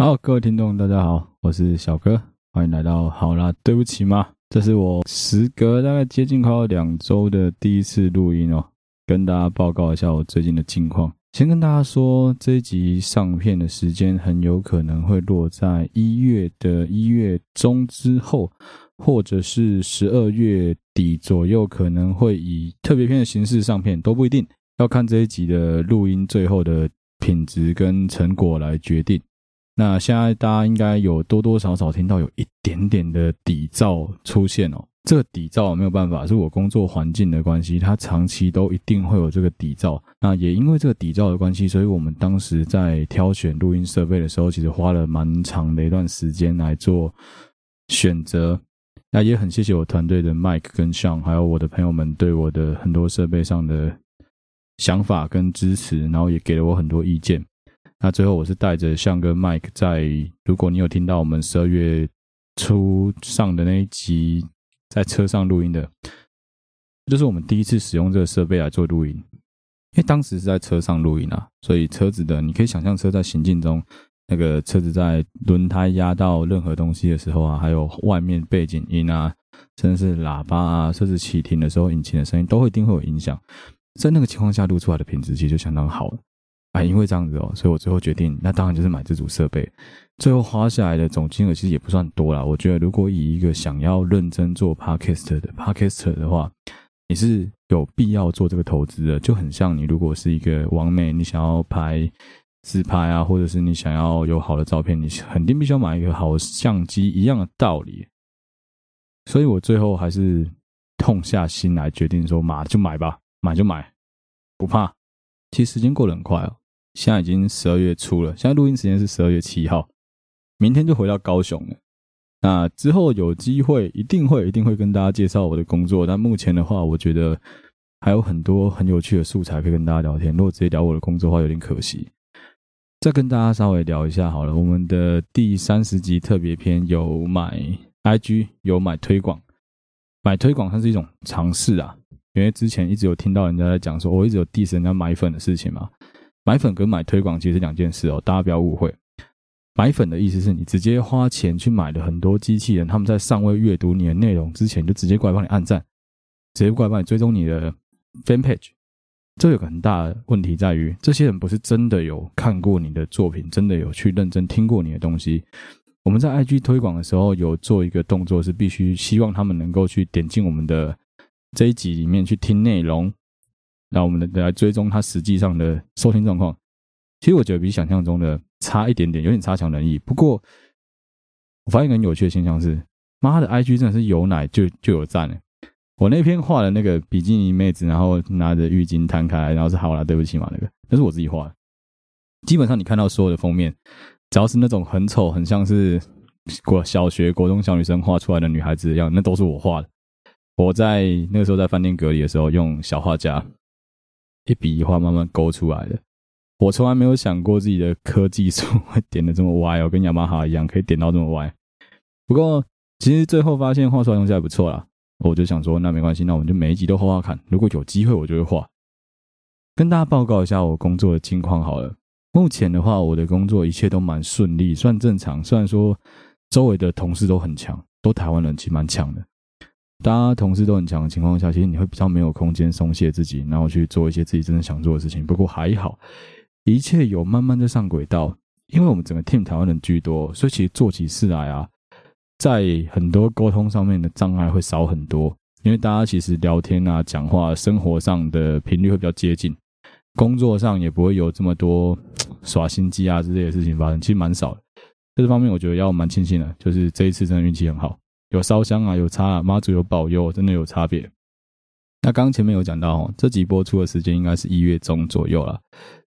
好，各位听众，大家好，我是小哥，欢迎来到好啦，对不起嘛，这是我时隔大概接近快要两周的第一次录音哦，跟大家报告一下我最近的近况。先跟大家说，这一集上片的时间很有可能会落在一月的一月中之后，或者是十二月底左右，可能会以特别篇的形式上片，都不一定，要看这一集的录音最后的品质跟成果来决定。那现在大家应该有多多少少听到有一点点的底噪出现哦。这个底噪没有办法，是我工作环境的关系，它长期都一定会有这个底噪。那也因为这个底噪的关系，所以我们当时在挑选录音设备的时候，其实花了蛮长的一段时间来做选择。那也很谢谢我团队的 Mike 跟 Sean，还有我的朋友们对我的很多设备上的想法跟支持，然后也给了我很多意见。那最后我是带着向跟 Mike 在，如果你有听到我们十二月初上的那一集，在车上录音的，就是我们第一次使用这个设备来做录音，因为当时是在车上录音啊，所以车子的你可以想象车在行进中，那个车子在轮胎压到任何东西的时候啊，还有外面背景音啊，甚至是喇叭啊，车子启停的时候引擎的声音都会一定会有影响，在那个情况下录出来的品质其实就相当好了。啊，因为这样子哦，所以我最后决定，那当然就是买这组设备。最后花下来的总金额其实也不算多啦。我觉得，如果以一个想要认真做 Podcast 的 Podcaster 的话，你是有必要做这个投资的。就很像你如果是一个网美，你想要拍自拍啊，或者是你想要有好的照片，你肯定必须要买一个好相机一样的道理。所以我最后还是痛下心来决定说，买就买吧，买就买，不怕。其实时间过得很快哦。现在已经十二月初了，现在录音时间是十二月七号，明天就回到高雄了。那之后有机会，一定会一定会跟大家介绍我的工作。但目前的话，我觉得还有很多很有趣的素材可以跟大家聊天。如果直接聊我的工作的话，有点可惜。再跟大家稍微聊一下好了，我们的第三十集特别篇有买 IG，有买推广，买推广它是一种尝试啊，因为之前一直有听到人家在讲说，我一直有 diss 人家买粉的事情嘛。买粉跟买推广其实是两件事哦，大家不要误会。买粉的意思是你直接花钱去买了很多机器人，他们在尚未阅读你的内容之前，就直接过来帮你按赞，直接过来帮你追踪你的 fan page。这有个很大的问题在于，这些人不是真的有看过你的作品，真的有去认真听过你的东西。我们在 IG 推广的时候有做一个动作，是必须希望他们能够去点进我们的这一集里面去听内容。那我们来追踪它实际上的收听状况，其实我觉得比想象中的差一点点，有点差强人意。不过，我发现一个很有趣的现象是，妈的，IG 真的是有奶就就有赞了。我那篇画的那个比基尼妹子，然后拿着浴巾摊开，然后是好啦，对不起嘛，那个那是我自己画的。基本上你看到所有的封面，只要是那种很丑、很像是国小学、国中小女生画出来的女孩子一样，那都是我画的。我在那个时候在饭店隔离的时候，用小画家。一笔一画慢慢勾出来的，我从来没有想过自己的科技树会点的这么歪哦，跟雅马哈一样可以点到这么歪。不过其实最后发现画出来东西还不错啦，我就想说那没关系，那我们就每一集都画画看。如果有机会，我就会画。跟大家报告一下我工作的近况好了。目前的话，我的工作一切都蛮顺利，算正常。虽然说周围的同事都很强，都台湾人，其实蛮强的。大家同事都很强的情况下，其实你会比较没有空间松懈自己，然后去做一些自己真正想做的事情。不过还好，一切有慢慢的上轨道。因为我们整个 team 台湾人居多，所以其实做起事来啊，在很多沟通上面的障碍会少很多。因为大家其实聊天啊、讲话、生活上的频率会比较接近，工作上也不会有这么多耍心机啊之类的事情发生，其实蛮少的。这方面我觉得要蛮庆幸的，就是这一次真的运气很好。有烧香啊，有差啊，妈祖有保佑，真的有差别。那刚前面有讲到哦，这集播出的时间应该是一月中左右了，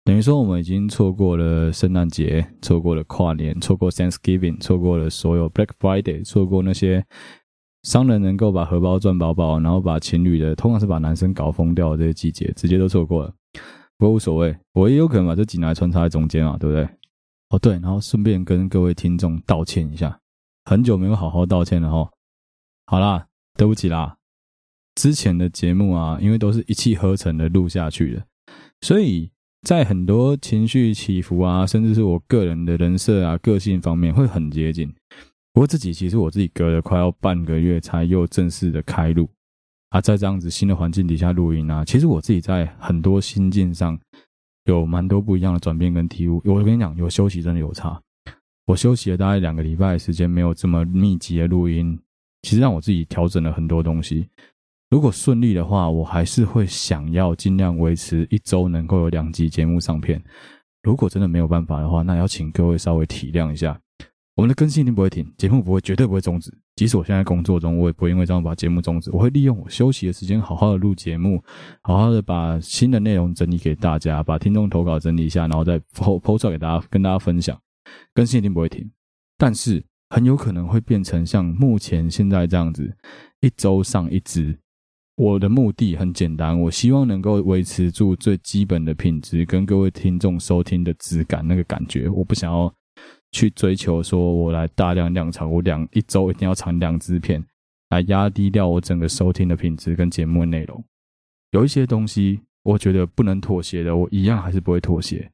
等于说我们已经错过了圣诞节，错过了跨年，错过 Thanksgiving，错过了所有 Black Friday，错过那些商人能够把荷包赚饱饱，然后把情侣的，通常是把男生搞疯掉的这些季节，直接都错过了。不过无所谓，我也有可能把这几年穿插在中间啊，对不对？哦对，然后顺便跟各位听众道歉一下。很久没有好好道歉了哈，好啦，对不起啦。之前的节目啊，因为都是一气呵成的录下去的，所以在很多情绪起伏啊，甚至是我个人的人设啊、个性方面会很接近。不过自己其实我自己隔了快要半个月才又正式的开录啊，在这样子新的环境底下录音啊，其实我自己在很多心境上有蛮多不一样的转变跟体悟。我跟你讲，有休息真的有差。我休息了大概两个礼拜的时间，没有这么密集的录音，其实让我自己调整了很多东西。如果顺利的话，我还是会想要尽量维持一周能够有两集节目上片。如果真的没有办法的话，那要请各位稍微体谅一下。我们的更新一定不会停，节目不会绝对不会终止。即使我现在工作中，我也不会因为这样把节目终止。我会利用我休息的时间，好好的录节目，好好的把新的内容整理给大家，把听众投稿整理一下，然后再 po po 出来给大家，跟大家分享。更新一定不会停，但是很有可能会变成像目前现在这样子，一周上一支。我的目的很简单，我希望能够维持住最基本的品质，跟各位听众收听的质感那个感觉。我不想要去追求说我来大量量产，我两一周一定要产两支片，来压低掉我整个收听的品质跟节目内容。有一些东西我觉得不能妥协的，我一样还是不会妥协。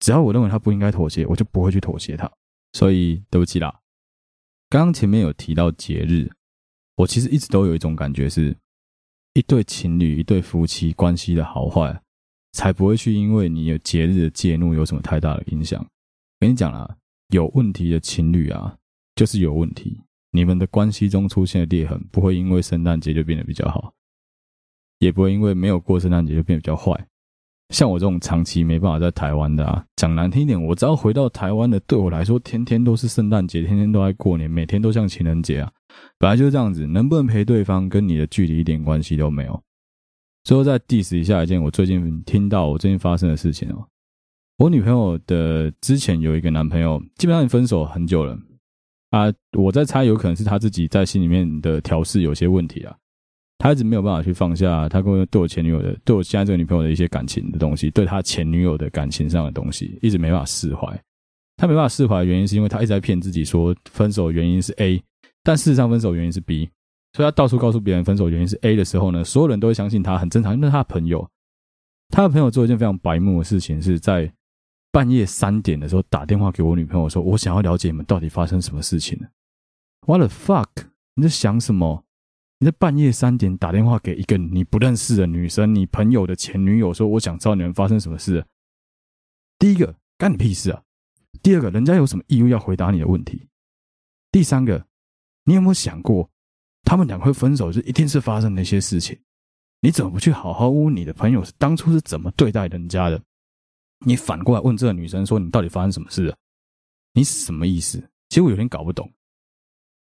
只要我认为他不应该妥协，我就不会去妥协他。所以对不起啦。刚刚前面有提到节日，我其实一直都有一种感觉是。一对情侣、一对夫妻关系的好坏，才不会去因为你有节日的介入有什么太大的影响。跟你讲啦，有问题的情侣啊，就是有问题。你们的关系中出现的裂痕，不会因为圣诞节就变得比较好，也不会因为没有过圣诞节就变得比较坏。像我这种长期没办法在台湾的啊，讲难听一点，我只要回到台湾的，对我来说，天天都是圣诞节，天天都在过年，每天都像情人节啊。本来就是这样子，能不能陪对方跟你的距离一点关系都没有。最后再 diss 一下一件我最近听到我最近发生的事情哦。我女朋友的之前有一个男朋友，基本上分手很久了啊。我在猜，有可能是他自己在心里面的调试有些问题啊。他一直没有办法去放下他跟我对我前女友的，对我现在这个女朋友的一些感情的东西，对他前女友的感情上的东西，一直没办法释怀。他没办法释怀的原因是因为他一直在骗自己说分手原因是 A。但事实上，分手原因是 B，所以他到处告诉别人分手原因是 A 的时候呢，所有人都会相信他，很正常。因为他的朋友，他的朋友做一件非常白目的事情，是在半夜三点的时候打电话给我女朋友说：“我想要了解你们到底发生什么事情了。” What the fuck？你在想什么？你在半夜三点打电话给一个你不认识的女生，你朋友的前女友说：“我想知道你们发生什么事。”第一个，干你屁事啊！第二个，人家有什么义务要回答你的问题？第三个。你有没有想过，他们两个会分手，就一定是发生那些事情？你怎么不去好好问你的朋友是当初是怎么对待人家的？你反过来问这个女生说：“你到底发生什么事了？”你什么意思？其实我有点搞不懂。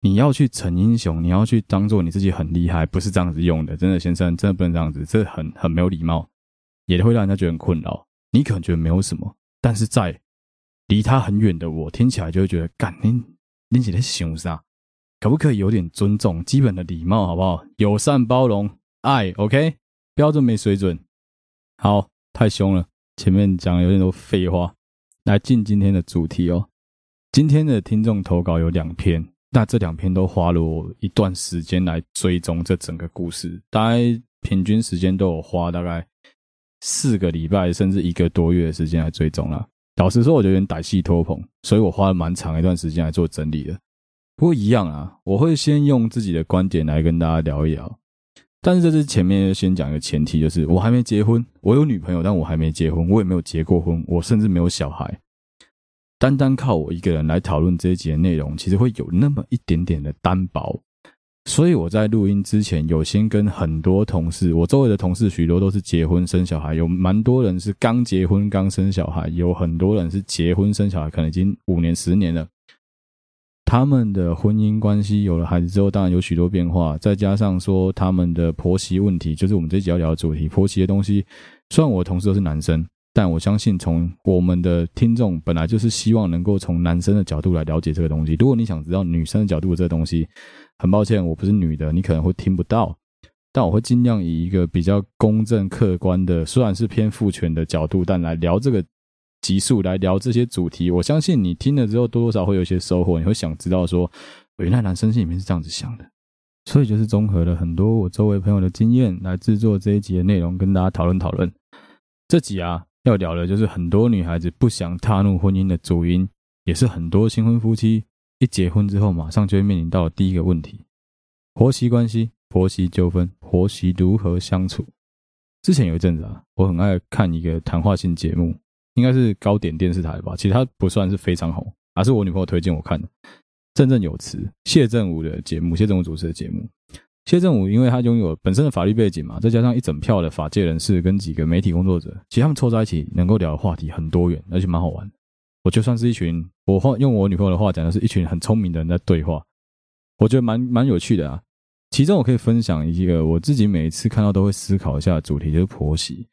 你要去逞英雄，你要去当做你自己很厉害，不是这样子用的。真的，先生，真的不能这样子，这很很没有礼貌，也会让人家觉得很困扰。你可能觉得没有什么，但是在离他很远的我听起来就会觉得，干你你在想啥？可不可以有点尊重、基本的礼貌，好不好？友善、包容、爱，OK？标准没水准，好，太凶了。前面讲了有点多废话，来进今天的主题哦。今天的听众投稿有两篇，那这两篇都花了我一段时间来追踪这整个故事，大概平均时间都有花大概四个礼拜，甚至一个多月的时间来追踪了。老实说，我觉得有点歹戏拖棚，所以我花了蛮长一段时间来做整理的。不过一样啊，我会先用自己的观点来跟大家聊一聊。但是这是前面先讲一个前提，就是我还没结婚，我有女朋友，但我还没结婚，我也没有结过婚，我甚至没有小孩。单单靠我一个人来讨论这一集的内容，其实会有那么一点点的单薄。所以我在录音之前，有先跟很多同事，我周围的同事许多都是结婚生小孩，有蛮多人是刚结婚刚生小孩，有很多人是结婚生小孩，可能已经五年十年了。他们的婚姻关系有了孩子之后，当然有许多变化。再加上说他们的婆媳问题，就是我们这集要聊的主题。婆媳的东西，虽然我的同事都是男生，但我相信从我们的听众本来就是希望能够从男生的角度来了解这个东西。如果你想知道女生的角度这个东西，很抱歉，我不是女的，你可能会听不到。但我会尽量以一个比较公正客观的，虽然是偏父权的角度，但来聊这个。集数来聊这些主题，我相信你听了之后多多少少会有一些收获。你会想知道说，原来男生心里面是这样子想的，所以就是综合了很多我周围朋友的经验来制作这一集的内容，跟大家讨论讨论。这集啊，要聊的就是很多女孩子不想踏入婚姻的主因，也是很多新婚夫妻一结婚之后马上就会面临到的第一个问题：婆媳关系、婆媳纠纷、婆媳如何相处。之前有一阵子啊，我很爱看一个谈话性节目，应该是高点电视台吧，其实它不算是非常红，而是我女朋友推荐我看的。振振有词，谢振武的节目，谢振武主持的节目。谢震武因为他拥有本身的法律背景嘛，再加上一整票的法界人士跟几个媒体工作者，其实他们凑在一起能够聊的话题很多元，而且蛮好玩。我就算是一群，我话用我女朋友的话讲，的是一群很聪明的人在对话，我觉得蛮蛮有趣的啊。其中我可以分享一个我自己每一次看到都会思考一下的主题，就是婆媳。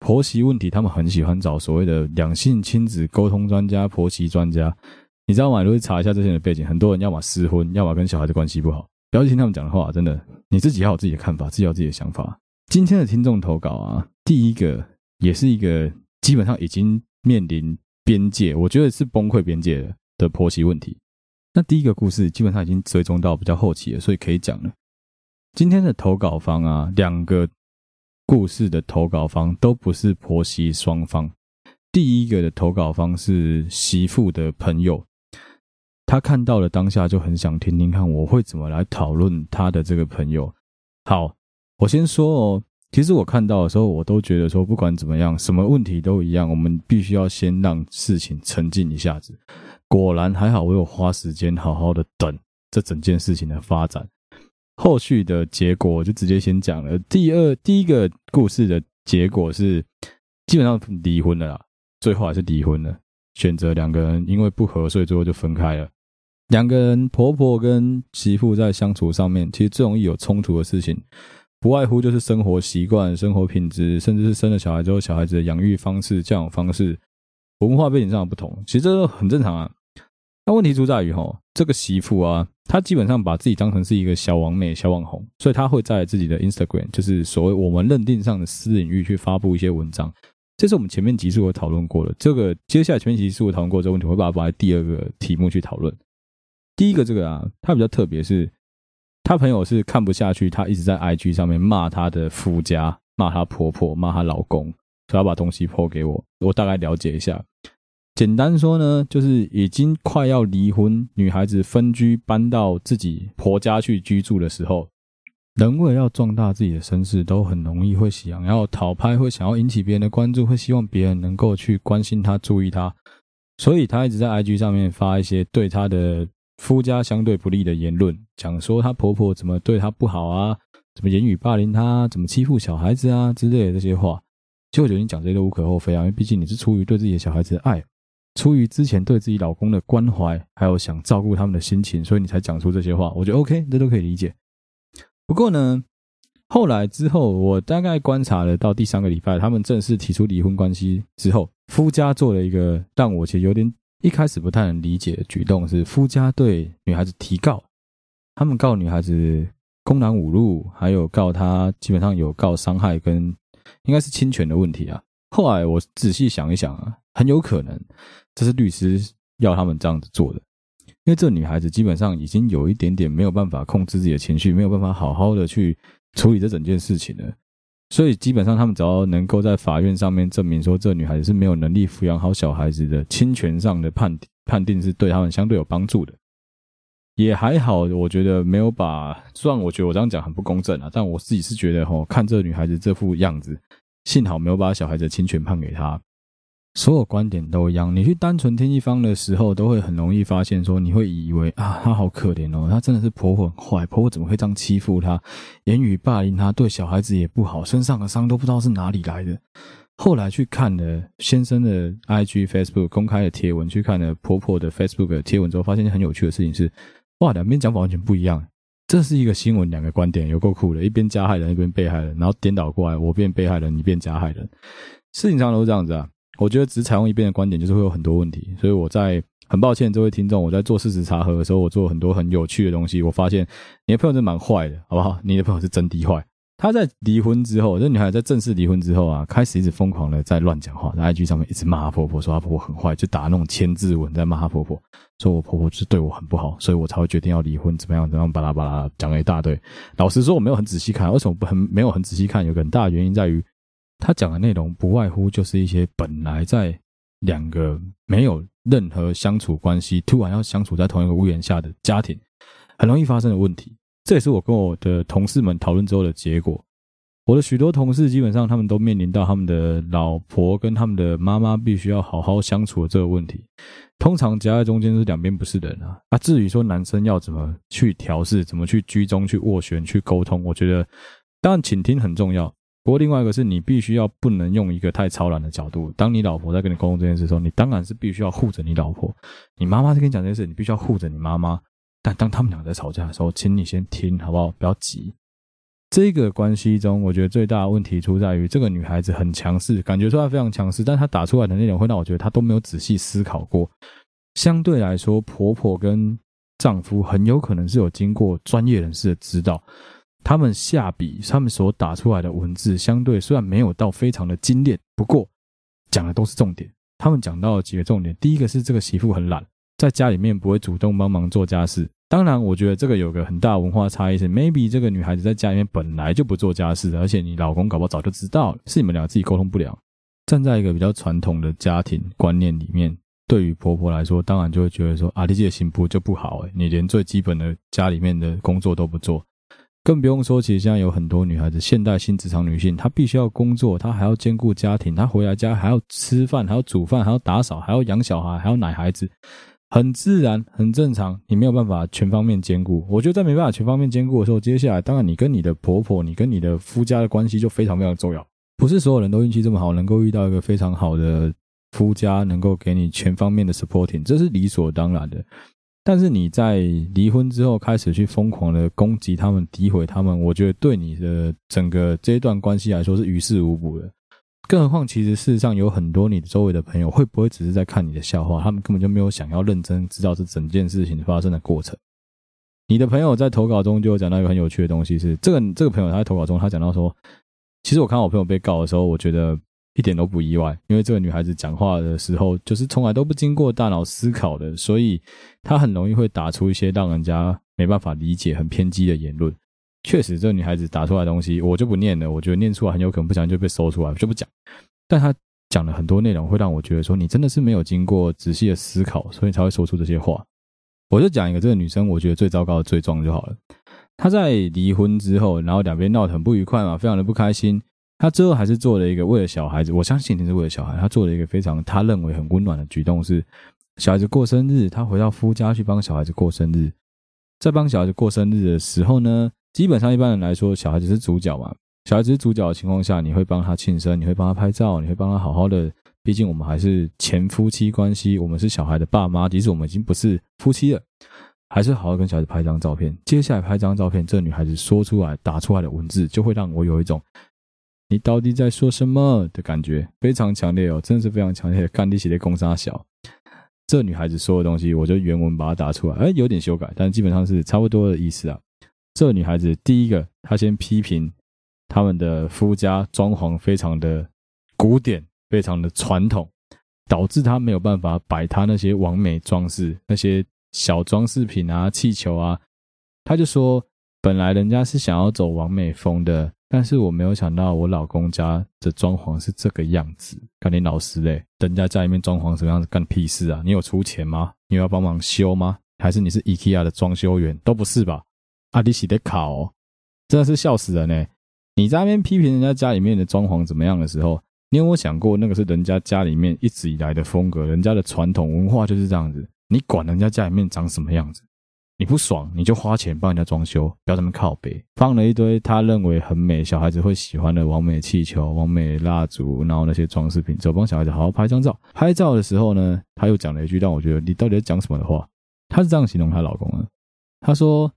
婆媳问题，他们很喜欢找所谓的两性亲子沟通专家、婆媳专家。你知道吗？如果查一下这些人的背景，很多人要么失婚，要么跟小孩子关系不好。不要去听他们讲的话，真的，你自己要有自己的看法，自己要有自己的想法。今天的听众投稿啊，第一个也是一个基本上已经面临边界，我觉得是崩溃边界的的婆媳问题。那第一个故事基本上已经追踪到比较后期了，所以可以讲了。今天的投稿方啊，两个故事的投稿方都不是婆媳双方。第一个的投稿方是媳妇的朋友。他看到了当下就很想听听看我会怎么来讨论他的这个朋友。好，我先说哦，其实我看到的时候，我都觉得说不管怎么样，什么问题都一样，我们必须要先让事情沉静一下子。果然还好，我有花时间好好的等这整件事情的发展。后续的结果就直接先讲了。第二，第一个故事的结果是基本上离婚了啦，最后还是离婚了，选择两个人因为不合，所以最后就分开了。两个人，婆婆跟媳妇在相处上面，其实最容易有冲突的事情，不外乎就是生活习惯、生活品质，甚至是生了小孩之后，小孩子的养育方式、教养方式、文化背景上的不同，其实这都很正常啊。那问题出在于齁，这个媳妇啊，她基本上把自己当成是一个小王美、小网红，所以她会在自己的 Instagram，就是所谓我们认定上的私领域去发布一些文章。这是我们前面集数有讨论过的，这个接下来前面集数有讨论过这个问题，我会把它放在第二个题目去讨论。第一个这个啊，他比较特别，是他朋友是看不下去，他一直在 IG 上面骂他的夫家，骂他婆婆，骂他老公，所以把东西 po 给我，我大概了解一下。简单说呢，就是已经快要离婚，女孩子分居搬到自己婆家去居住的时候，人为了要壮大自己的身世，都很容易会想要讨拍，会想要引起别人的关注，会希望别人能够去关心她、注意她，所以他一直在 IG 上面发一些对他的。夫家相对不利的言论，讲说她婆婆怎么对她不好啊，怎么言语霸凌她，怎么欺负小孩子啊之类的这些话，其实我觉得你讲这些都无可厚非啊，因为毕竟你是出于对自己的小孩子的爱，出于之前对自己老公的关怀，还有想照顾他们的心情，所以你才讲出这些话，我觉得 OK，这都可以理解。不过呢，后来之后，我大概观察了到第三个礼拜，他们正式提出离婚关系之后，夫家做了一个让我其实有点。一开始不太能理解的举动是夫家对女孩子提告，他们告女孩子公然侮辱，还有告她基本上有告伤害跟应该是侵权的问题啊。后来我仔细想一想啊，很有可能这是律师要他们这样子做的，因为这女孩子基本上已经有一点点没有办法控制自己的情绪，没有办法好好的去处理这整件事情了。所以基本上，他们只要能够在法院上面证明说，这女孩子是没有能力抚养好小孩子的，侵权上的判判定是对他们相对有帮助的，也还好。我觉得没有把，虽然我觉得我这样讲很不公正啊，但我自己是觉得哈，看这女孩子这副样子，幸好没有把小孩子的侵权判给她。所有观点都一样，你去单纯听一方的时候，都会很容易发现说，你会以为啊，她好可怜哦，她真的是婆婆很坏，婆婆怎么会这样欺负她，言语霸凌她，对小孩子也不好，身上的伤都不知道是哪里来的。后来去看了先生的 IG、Facebook 公开的贴文，去看了婆婆的 Facebook 的贴文之后，发现很有趣的事情是，哇，两边讲法完全不一样。这是一个新闻，两个观点有够酷的，一边加害人，一边被害人，然后颠倒过来，我变被害人，你变加害人，事情上都是这样子啊。我觉得只采用一边的观点，就是会有很多问题。所以我在很抱歉这位听众，我在做事实查核的时候，我做很多很有趣的东西。我发现你的朋友真蛮坏的，好不好？你的朋友是真的坏。他在离婚之后，这女孩在正式离婚之后啊，开始一直疯狂的在乱讲话，在 IG 上面一直骂她婆婆，说她婆婆很坏，就打那种千字文在骂她婆婆，说我婆婆是对我很不好，所以我才会决定要离婚，怎么样怎么样，巴拉巴拉讲了一大堆。老实说，我没有很仔细看，为什么不很没有很仔细看？有个很大的原因在于。他讲的内容不外乎就是一些本来在两个没有任何相处关系，突然要相处在同一个屋檐下的家庭，很容易发生的问题。这也是我跟我的同事们讨论之后的结果。我的许多同事基本上他们都面临到他们的老婆跟他们的妈妈必须要好好相处的这个问题。通常夹在中间是两边不是人啊。啊，至于说男生要怎么去调试，怎么去居中、去斡旋、去沟通，我觉得当然倾听很重要。不过另外一个是你必须要不能用一个太超然的角度。当你老婆在跟你沟通这件事的时候，你当然是必须要护着你老婆。你妈妈在跟你讲这件事，你必须要护着你妈妈。但当他们俩在吵架的时候，请你先听好不好？不要急。这个关系中，我觉得最大的问题出在于这个女孩子很强势，感觉出来非常强势，但她打出来的内容会让我觉得她都没有仔细思考过。相对来说，婆婆跟丈夫很有可能是有经过专业人士的指导，他们下笔，他们所打出来的文字，相对虽然没有到非常的精炼，不过讲的都是重点。他们讲到了几个重点，第一个是这个媳妇很懒，在家里面不会主动帮忙做家事。当然，我觉得这个有个很大文化差异是，maybe 这个女孩子在家里面本来就不做家事，而且你老公搞不好早就知道了，是你们俩自己沟通不了。站在一个比较传统的家庭观念里面，对于婆婆来说，当然就会觉得说，啊，你这个媳妇就不好，你连最基本的家里面的工作都不做，更不用说，其实现在有很多女孩子，现代新职场女性，她必须要工作，她还要兼顾家庭，她回来家还要吃饭，还要煮饭，还要打扫，还要养小孩，还要奶孩子。很自然，很正常，你没有办法全方面兼顾。我觉得在没办法全方面兼顾的时候，接下来当然你跟你的婆婆，你跟你的夫家的关系就非常非常重要。不是所有人都运气这么好，能够遇到一个非常好的夫家，能够给你全方面的 supporting，这是理所当然的。但是你在离婚之后开始去疯狂的攻击他们、诋毁他们，我觉得对你的整个这一段关系来说是于事无补的。更何况，其实事实上有很多你周围的朋友，会不会只是在看你的笑话？他们根本就没有想要认真知道这整件事情发生的过程。你的朋友在投稿中就有讲到一个很有趣的东西是，是这个这个朋友他在投稿中他讲到说，其实我看到我朋友被告的时候，我觉得一点都不意外，因为这个女孩子讲话的时候就是从来都不经过大脑思考的，所以她很容易会打出一些让人家没办法理解、很偏激的言论。确实，这个女孩子打出来的东西，我就不念了。我觉得念出来很有可能不小心就被搜出来，我就不讲。但她讲了很多内容，会让我觉得说，你真的是没有经过仔细的思考，所以才会说出这些话。我就讲一个这个女生，我觉得最糟糕的罪状就好了。她在离婚之后，然后两边闹得很不愉快嘛，非常的不开心。他最后还是做了一个为了小孩子，我相信一定是为了小孩，他做了一个非常他认为很温暖的举动，是小孩子过生日，他回到夫家去帮小孩子过生日。在帮小孩子过生日的时候呢，基本上一般人来说，小孩子是主角嘛。小孩子是主角的情况下，你会帮他庆生，你会帮他拍照，你会帮他好好的。毕竟我们还是前夫妻关系，我们是小孩的爸妈，即使我们已经不是夫妻了，还是好好跟小孩子拍张照片。接下来拍张照片，这女孩子说出来、打出来的文字，就会让我有一种“你到底在说什么”的感觉，非常强烈哦，真的是非常强烈的。干你写的公杀小，这女孩子说的东西，我就原文把它打出来，哎，有点修改，但基本上是差不多的意思啊。这女孩子，第一个，她先批评他们的夫家装潢非常的古典，非常的传统，导致她没有办法摆她那些完美装饰，那些小装饰品啊、气球啊。她就说，本来人家是想要走完美风的，但是我没有想到我老公家的装潢是这个样子。干你老师嘞，人家家里面装潢什么样子，干屁事啊？你有出钱吗？你有要帮忙修吗？还是你是 IKEA 的装修员？都不是吧？阿迪西的卡哦，真的是笑死人呢！你在那边批评人家家里面的装潢怎么样的时候，你有没有想过那个是人家家里面一直以来的风格，人家的传统文化就是这样子。你管人家家里面长什么样子？你不爽你就花钱帮人家装修，不要这么靠北。放了一堆他认为很美、小孩子会喜欢的完美气球、完美蜡烛，然后那些装饰品，之后帮小孩子好好拍张照。拍照的时候呢，他又讲了一句让我觉得你到底在讲什么的话。他是这样形容她老公的，他说。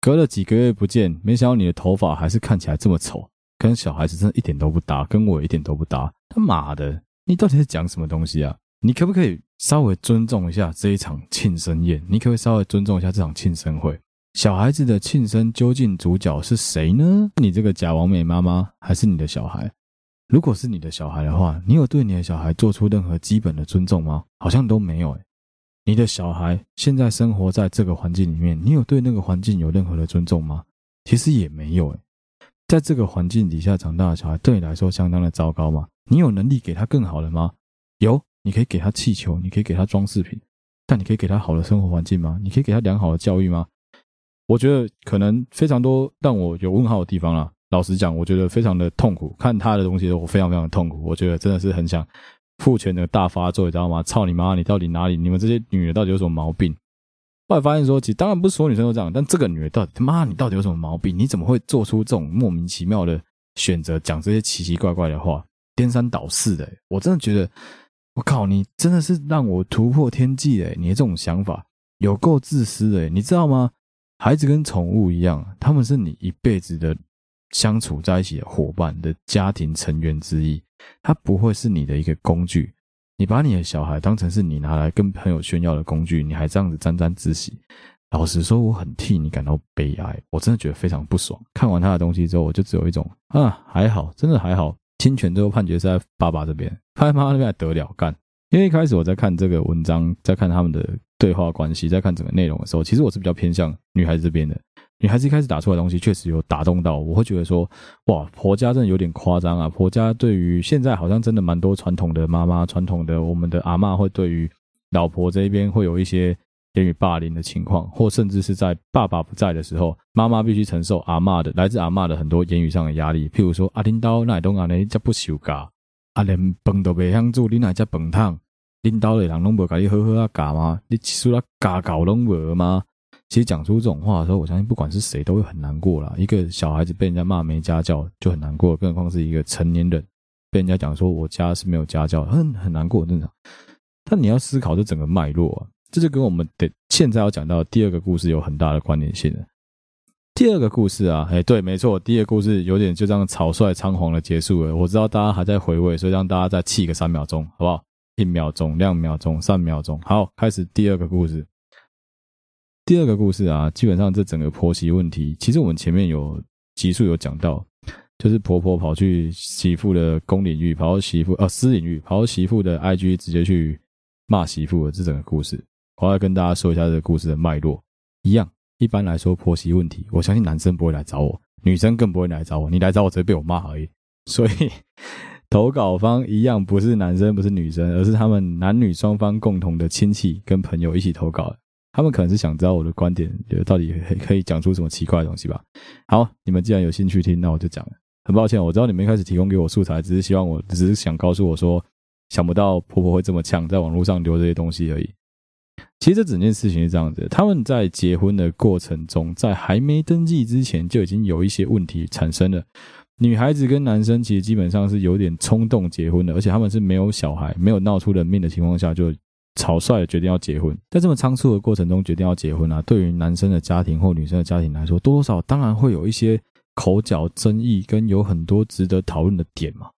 隔了几个月不见，没想到你的头发还是看起来这么丑，跟小孩子真的一点都不搭，跟我一点都不搭。他妈的，你到底在讲什么东西啊？你可不可以稍微尊重一下这一场庆生宴？你可不可以稍微尊重一下这场庆生会？小孩子的庆生究竟主角是谁呢？你这个假完美妈妈，还是你的小孩？如果是你的小孩的话，你有对你的小孩做出任何基本的尊重吗？好像都没有诶。你的小孩现在生活在这个环境里面，你有对那个环境有任何的尊重吗？其实也没有诶。在这个环境底下长大的小孩，对你来说相当的糟糕吗？你有能力给他更好的吗？有，你可以给他气球，你可以给他装饰品，但你可以给他好的生活环境吗？你可以给他良好的教育吗？我觉得可能非常多让我有问号的地方啦。老实讲，我觉得非常的痛苦。看他的东西，我非常非常的痛苦。我觉得真的是很想父权的大发作，你知道吗？操你妈！你到底哪里？你们这些女的到底有什么毛病？后来发现说，其实当然不是所有女生都这样，但这个女的到底他妈，你到底有什么毛病？你怎么会做出这种莫名其妙的选择，讲这些奇奇怪怪的话，颠三倒四的？我真的觉得，我靠，你真的是让我突破天际诶！你的这种想法有够自私诶，你知道吗？孩子跟宠物一样，他们是你一辈子的相处在一起的伙伴的家庭成员之一，他不会是你的一个工具。你把你的小孩当成是你拿来跟朋友炫耀的工具，你还这样子沾沾自喜。老实说，我很替你感到悲哀，我真的觉得非常不爽。看完他的东西之后，我就只有一种啊，还好，真的还好。侵权最后判决是在爸爸这边，他妈妈那边还得了干。因为一开始我在看这个文章，在看他们的对话关系，在看整个内容的时候，其实我是比较偏向女孩子这边的。女孩子一开始打出来东西确实有打动到我，我会觉得说，哇，婆家真的有点夸张啊！婆家对于现在好像真的蛮多传统的妈妈、传统的我们的阿嬷会对于老婆这一边会有一些言语霸凌的情况，或甚至是在爸爸不在的时候，妈妈必须承受阿嬷的来自阿嬷的很多言语上的压力，譬如说阿领导那东啊呢叫不修嘎。阿，连饭都袂晓煮，你哪只饭汤？领导的人拢无甲你好好啊教吗？你除了家教拢无吗？其实讲出这种话的时候，我相信不管是谁都会很难过啦。一个小孩子被人家骂没家教就很难过，更何况是一个成年人被人家讲说我家是没有家教，很很难过，正常。但你要思考这整个脉络啊，这就跟我们的现在要讲到第二个故事有很大的关联性了。第二个故事啊，哎，对，没错，第二个故事有点就这样草率仓皇的结束了。我知道大家还在回味，所以让大家再气个三秒钟，好不好？一秒钟、两秒钟、三秒钟，好，开始第二个故事。第二个故事啊，基本上这整个婆媳问题，其实我们前面有集数有讲到，就是婆婆跑去媳妇的公领域，跑到媳妇呃私领域，跑到媳妇的 IG 直接去骂媳妇的这整个故事，我要跟大家说一下这个故事的脉络，一样。一般来说，婆媳问题，我相信男生不会来找我，女生更不会来找我。你来找我，只会被我骂而已。所以，投稿方一样不是男生，不是女生，而是他们男女双方共同的亲戚跟朋友一起投稿。他们可能是想知道我的观点，到底可以讲出什么奇怪的东西吧。好，你们既然有兴趣听，那我就讲。很抱歉，我知道你们一开始提供给我素材，只是希望我，只是想告诉我说，想不到婆婆会这么呛，在网络上留这些东西而已。其实这整件事情是这样子，他们在结婚的过程中，在还没登记之前就已经有一些问题产生了。女孩子跟男生其实基本上是有点冲动结婚的，而且他们是没有小孩、没有闹出人命的情况下就草率的决定要结婚。在这么仓促的过程中决定要结婚啊，对于男生的家庭或女生的家庭来说，多多少少当然会有一些口角争议，跟有很多值得讨论的点嘛。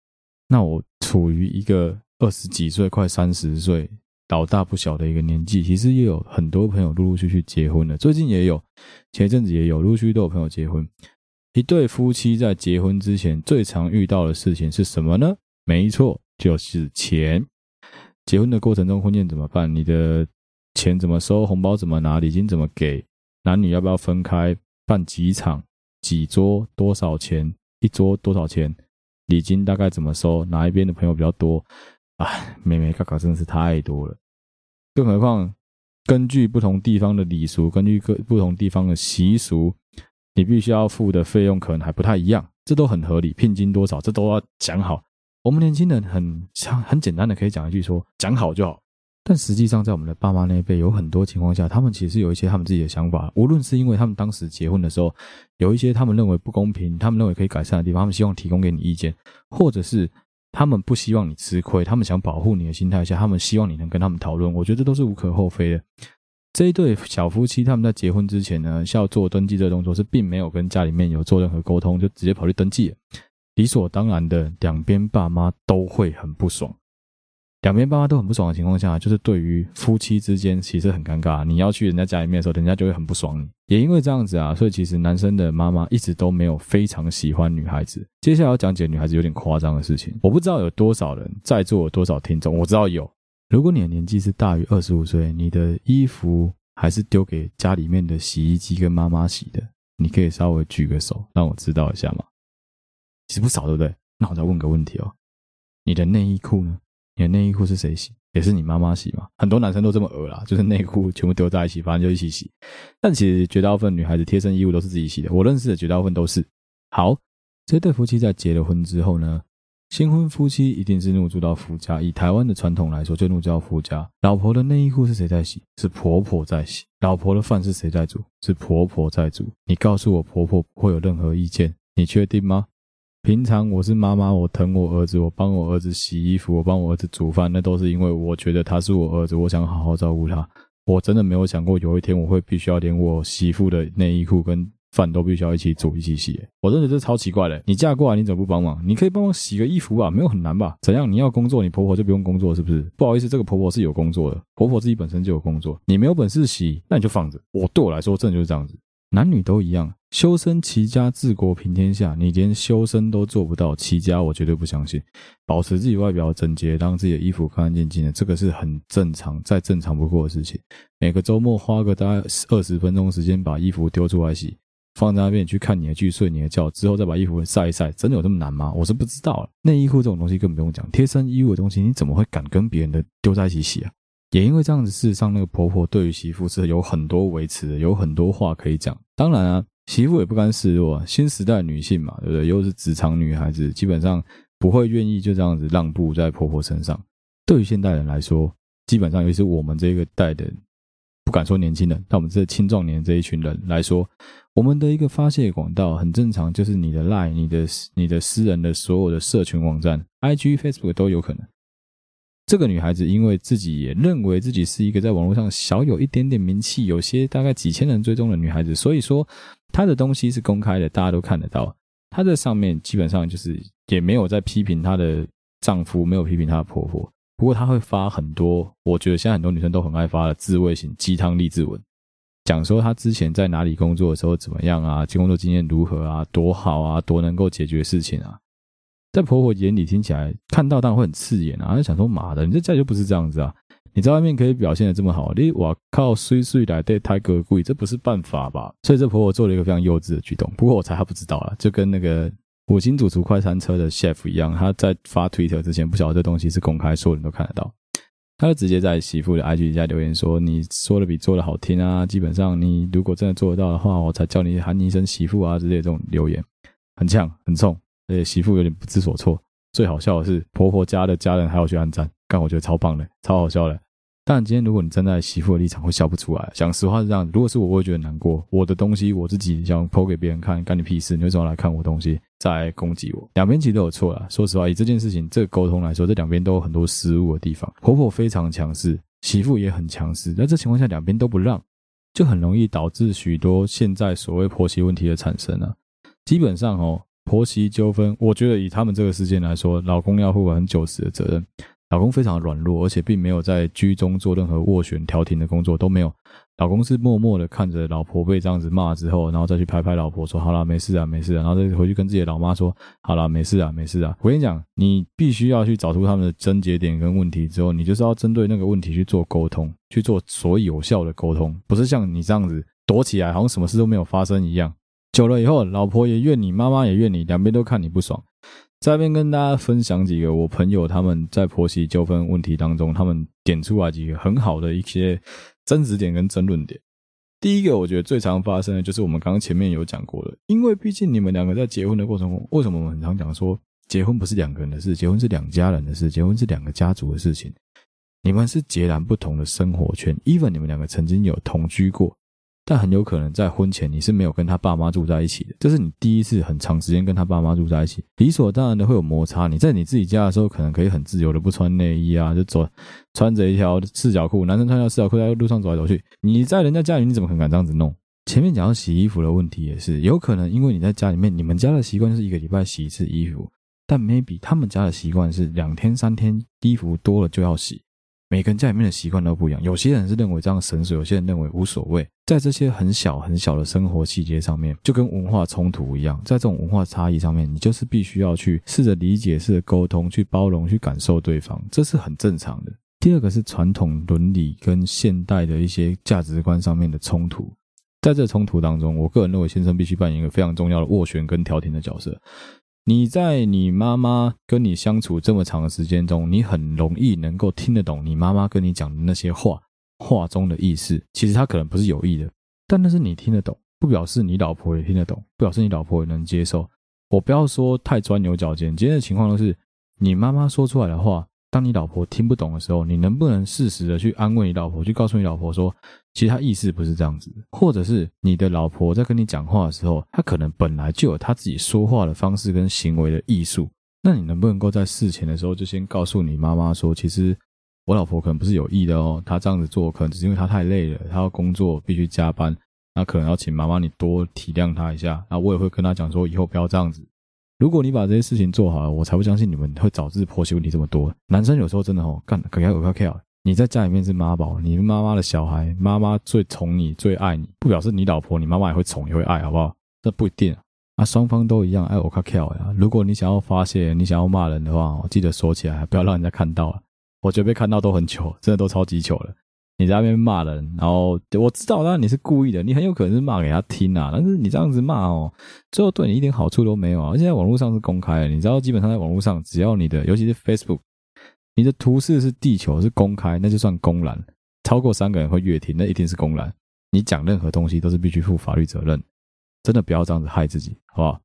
那我处于一个二十几岁、快三十岁。老大不小的一个年纪，其实也有很多朋友陆陆续续结婚了。最近也有，前一阵子也有，陆续都有朋友结婚。一对夫妻在结婚之前最常遇到的事情是什么呢？没错，就是钱。结婚的过程中，婚宴怎么办？你的钱怎么收？红包怎么拿？礼金怎么给？男女要不要分开？办几场？几桌？多少钱？一桌多少钱？礼金大概怎么收？哪一边的朋友比较多？哎，眉眉角角真的是太多了，更何况根据不同地方的礼俗，根据各不同地方的习俗，你必须要付的费用可能还不太一样，这都很合理。聘金多少，这都要讲好。我们年轻人很很简单的可以讲一句说，讲好就好。但实际上，在我们的爸妈那一辈，有很多情况下，他们其实有一些他们自己的想法。无论是因为他们当时结婚的时候，有一些他们认为不公平，他们认为可以改善的地方，他们希望提供给你意见，或者是。他们不希望你吃亏，他们想保护你的心态下，他们希望你能跟他们讨论。我觉得都是无可厚非的。这一对小夫妻他们在结婚之前呢，是要做登记这个动作，是并没有跟家里面有做任何沟通，就直接跑去登记。理所当然的，两边爸妈都会很不爽。两边爸妈都很不爽的情况下，就是对于夫妻之间其实很尴尬。你要去人家家里面的时候，人家就会很不爽你。也因为这样子啊，所以其实男生的妈妈一直都没有非常喜欢女孩子。接下来要讲解女孩子有点夸张的事情，我不知道有多少人在座，有多少听众，我知道有。如果你的年纪是大于二十五岁，你的衣服还是丢给家里面的洗衣机跟妈妈洗的，你可以稍微举个手，让我知道一下吗？其实不少，对不对？那我再问个问题哦，你的内衣裤呢？你的内衣裤是谁洗？也是你妈妈洗吗？很多男生都这么恶啦，就是内裤全部丢在一起，反正就一起洗。但其实绝大部分女孩子贴身衣物都是自己洗的，我认识的绝大部分都是。好，这对夫妻在结了婚之后呢，新婚夫妻一定是入住到夫家。以台湾的传统来说，就入住到夫家。老婆的内衣裤是谁在洗？是婆婆在洗。老婆的饭是谁在煮？是婆婆在煮。你告诉我，婆婆不会有任何意见？你确定吗？平常我是妈妈，我疼我儿子，我帮我儿子洗衣服，我帮我儿子煮饭，那都是因为我觉得他是我儿子，我想好好照顾他。我真的没有想过有一天我会必须要连我媳妇的内衣裤跟。饭都必须要一起煮一起洗，我真的这超奇怪的。你嫁过来，你怎么不帮忙？你可以帮忙洗个衣服吧，没有很难吧？怎样？你要工作，你婆婆就不用工作，是不是？不好意思，这个婆婆是有工作的，婆婆自己本身就有工作。你没有本事洗，那你就放着。我对我来说，真的就是这样子。男女都一样，修身齐家治国平天下。你连修身都做不到，齐家我绝对不相信。保持自己外表整洁，让自己的衣服干干净净的，这个是很正常、再正常不过的事情。每个周末花个大概二十分钟时间，把衣服丢出来洗。放在那边去看你的剧，睡你的觉，之后再把衣服晒一晒，真的有这么难吗？我是不知道。内衣裤这种东西更不用讲，贴身衣物的东西，你怎么会敢跟别人的丢在一起洗啊？也因为这样子，事实上那个婆婆对于媳妇是有很多维持的，有很多话可以讲。当然啊，媳妇也不甘示弱啊，新时代女性嘛，对不对？又是职场女孩子，基本上不会愿意就这样子让步在婆婆身上。对于现代人来说，基本上尤其是我们这个代的。不敢说年轻人，但我们这青壮年这一群人来说，我们的一个发泄管道很正常，就是你的 Line、你的、你的私人的所有的社群网站、IG、Facebook 都有可能。这个女孩子因为自己也认为自己是一个在网络上小有一点点名气，有些大概几千人追踪的女孩子，所以说她的东西是公开的，大家都看得到。她在上面基本上就是也没有在批评她的丈夫，没有批评她的婆婆。不过她会发很多，我觉得现在很多女生都很爱发的自慰型鸡汤励志文，讲说她之前在哪里工作的时候怎么样啊，工作经验如何啊，多好啊，多能够解决事情啊。在婆婆眼里听起来，看到当然会很刺眼啊，就想说妈的，你这家就不是这样子啊，你在外面可以表现得这么好，你我靠，碎碎来对太哥贵，这不是办法吧？所以这婆婆做了一个非常幼稚的举动。不过我猜她不知道啊，就跟那个。五星主厨快餐车的 chef 一样，他在发推特之前不晓得这东西是公开，所有人都看得到。他就直接在媳妇的 IG 底下留言说：“你说的比做的好听啊！基本上你如果真的做得到的话，我才叫你喊你一声媳妇啊！”之类的这种留言很呛很冲，而且媳妇有点不知所措。最好笑的是，婆婆家的家人还要去按赞，但我觉得超棒的，超好笑的。但今天如果你站在媳妇的立场，会笑不出来。讲实话是这样，如果是我，我会觉得难过。我的东西我自己想剖给别人看，干你屁事？你为什么来看我东西，再攻击我？两边其实都有错啦。说实话，以这件事情这个沟通来说，这两边都有很多失误的地方。婆婆非常强势，媳妇也很强势。在这情况下，两边都不让，就很容易导致许多现在所谓婆媳问题的产生啊。基本上哦，婆媳纠纷，我觉得以他们这个事件来说，老公要负百分之九十的责任。老公非常的软弱，而且并没有在居中做任何斡旋调停的工作，都没有。老公是默默的看着老婆被这样子骂之后，然后再去拍拍老婆说：“好啦，没事啊，没事啊。”然后再回去跟自己的老妈说：“好啦，没事啊，没事啊。”我跟你讲，你必须要去找出他们的症结点跟问题之后，你就是要针对那个问题去做沟通，去做所有效的沟通，不是像你这样子躲起来，好像什么事都没有发生一样。久了以后，老婆也怨你，妈妈也怨你，两边都看你不爽。在这边跟大家分享几个我朋友他们在婆媳纠纷问题当中，他们点出来几个很好的一些争执点跟争论点。第一个，我觉得最常发生的就是我们刚刚前面有讲过的，因为毕竟你们两个在结婚的过程中，为什么我们很常讲说结婚不是两个人的事，结婚是两家人的事，结婚是两个家族的事情，你们是截然不同的生活圈，even 你们两个曾经有同居过。但很有可能在婚前你是没有跟他爸妈住在一起的，这是你第一次很长时间跟他爸妈住在一起，理所当然的会有摩擦。你在你自己家的时候，可能可以很自由的不穿内衣啊，就走穿着一条四角裤，男生穿条四角裤在路上走来走去。你在人家家里，你怎么可能敢这样子弄？前面讲到洗衣服的问题也是，有可能因为你在家里面，你们家的习惯是一个礼拜洗一次衣服，但 maybe 他们家的习惯是两天三天衣服多了就要洗。每个人家里面的习惯都不一样，有些人是认为这样神水，有些人认为无所谓。在这些很小很小的生活细节上面，就跟文化冲突一样，在这种文化差异上面，你就是必须要去试着理解、试着沟通、去包容、去感受对方，这是很正常的。第二个是传统伦理跟现代的一些价值观上面的冲突，在这冲突当中，我个人认为先生必须扮演一个非常重要的斡旋跟调停的角色。你在你妈妈跟你相处这么长的时间中，你很容易能够听得懂你妈妈跟你讲的那些话，话中的意思。其实她可能不是有意的，但那是你听得懂，不表示你老婆也听得懂，不表示你老婆也能接受。我不要说太钻牛角尖，今天的情况都是你妈妈说出来的话。当你老婆听不懂的时候，你能不能适时的去安慰你老婆，去告诉你老婆说，其实他意思不是这样子，或者是你的老婆在跟你讲话的时候，她可能本来就有她自己说话的方式跟行为的艺术。那你能不能够在事前的时候就先告诉你妈妈说，其实我老婆可能不是有意的哦，她这样子做可能只是因为她太累了，她要工作必须加班，那可能要请妈妈你多体谅她一下。那我也会跟她讲说，以后不要这样子。如果你把这些事情做好了，我才不相信你们会导致婆媳问题这么多。男生有时候真的哦，干可要可要。你在家里面是妈宝，你是妈妈的小孩，妈妈最宠你、最爱你，不表示你老婆、你妈妈也会宠也会爱，好不好？这不一定啊，双方都一样爱我可要呀。如果你想要发泄，你想要骂人的话，我记得说起来，不要让人家看到了。我觉得被看到都很糗，真的都超级糗了。你在那边骂人，然后我知道，当然你是故意的，你很有可能是骂给他听啊。但是你这样子骂哦，最后对你一点好处都没有啊。而且在网络上是公开的，你知道，基本上在网络上，只要你的，尤其是 Facebook，你的图示是地球是公开，那就算公然。超过三个人会阅听，那一定是公然。你讲任何东西都是必须负法律责任，真的不要这样子害自己，好不好？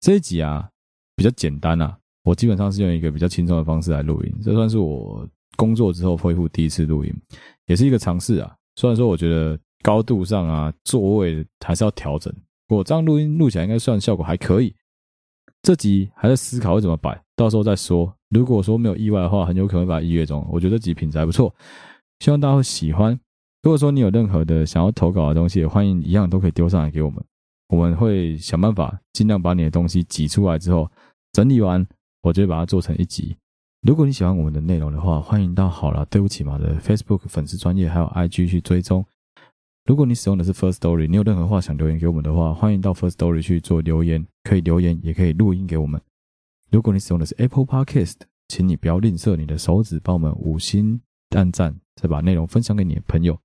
这一集啊比较简单啊，我基本上是用一个比较轻松的方式来录音，这算是我。工作之后恢复第一次录音，也是一个尝试啊。虽然说我觉得高度上啊，座位还是要调整。我这样录音录起来应该算效果还可以。这集还在思考会怎么摆，到时候再说。如果说没有意外的话，很有可能把它一月中。我觉得这集品质还不错，希望大家会喜欢。如果说你有任何的想要投稿的东西，欢迎一样都可以丢上来给我们，我们会想办法尽量把你的东西挤出来之后整理完，我就会把它做成一集。如果你喜欢我们的内容的话，欢迎到好啦，对不起嘛的 Facebook 粉丝专业还有 IG 去追踪。如果你使用的是 First Story，你有任何话想留言给我们的话，欢迎到 First Story 去做留言，可以留言也可以录音给我们。如果你使用的是 Apple Podcast，请你不要吝啬你的手指，帮我们五星按赞，再把内容分享给你的朋友。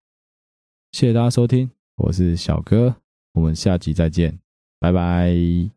谢谢大家收听，我是小哥，我们下集再见，拜拜。